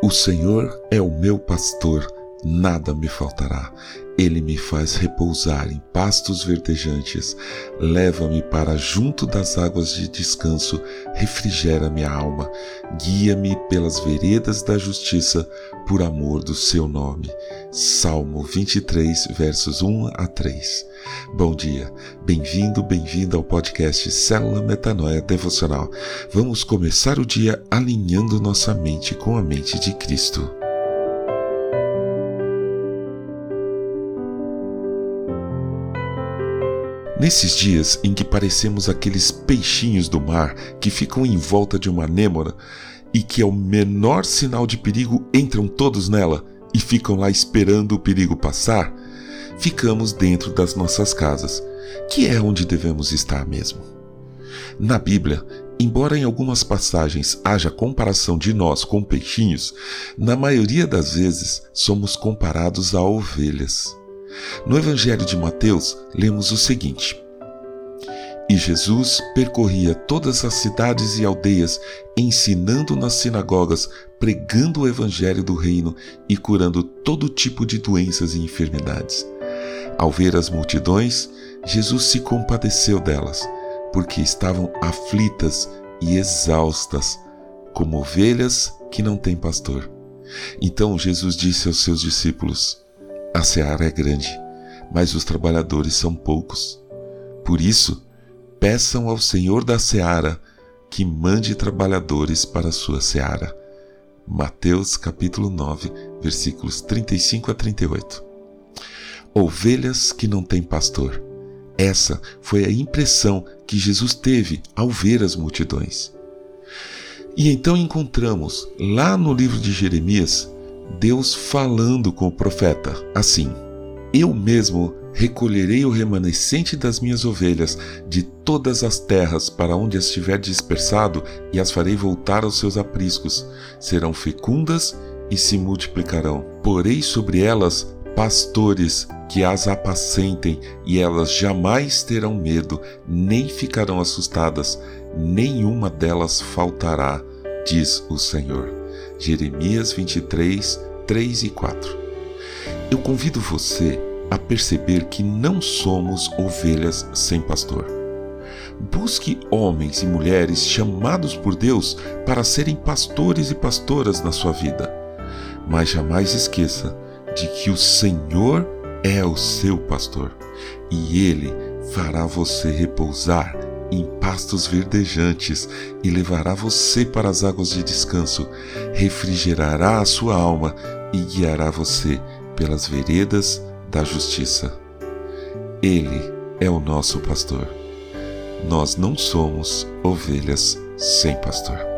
O Senhor é o meu pastor, nada me faltará. Ele me faz repousar em pastos verdejantes, leva-me para junto das águas de descanso, refrigera minha alma, guia-me pelas veredas da justiça, por amor do seu nome. Salmo 23, versos 1 a 3. Bom dia, bem-vindo, bem-vinda ao podcast Célula Metanoia Devocional. Vamos começar o dia alinhando nossa mente com a mente de Cristo. Nesses dias em que parecemos aqueles peixinhos do mar que ficam em volta de uma anêmona e que, ao menor sinal de perigo, entram todos nela e ficam lá esperando o perigo passar, ficamos dentro das nossas casas, que é onde devemos estar mesmo. Na Bíblia, embora em algumas passagens haja comparação de nós com peixinhos, na maioria das vezes somos comparados a ovelhas. No Evangelho de Mateus, lemos o seguinte: E Jesus percorria todas as cidades e aldeias, ensinando nas sinagogas, pregando o Evangelho do Reino e curando todo tipo de doenças e enfermidades. Ao ver as multidões, Jesus se compadeceu delas, porque estavam aflitas e exaustas, como ovelhas que não têm pastor. Então Jesus disse aos seus discípulos: a seara é grande, mas os trabalhadores são poucos. Por isso, peçam ao Senhor da seara que mande trabalhadores para a sua seara. Mateus capítulo 9, versículos 35 a 38. Ovelhas que não têm pastor. Essa foi a impressão que Jesus teve ao ver as multidões. E então encontramos, lá no livro de Jeremias, Deus falando com o profeta assim: Eu mesmo recolherei o remanescente das minhas ovelhas de todas as terras para onde as tiver dispersado e as farei voltar aos seus apriscos. Serão fecundas e se multiplicarão. Porei sobre elas pastores que as apacentem e elas jamais terão medo, nem ficarão assustadas, nenhuma delas faltará, diz o Senhor. Jeremias 23, 3 e 4. Eu convido você a perceber que não somos ovelhas sem pastor. Busque homens e mulheres chamados por Deus para serem pastores e pastoras na sua vida. Mas jamais esqueça de que o Senhor é o seu pastor e ele fará você repousar em pastos verdejantes e levará você para as águas de descanso, refrigerará a sua alma e guiará você pelas veredas da justiça. Ele é o nosso pastor. Nós não somos ovelhas sem pastor.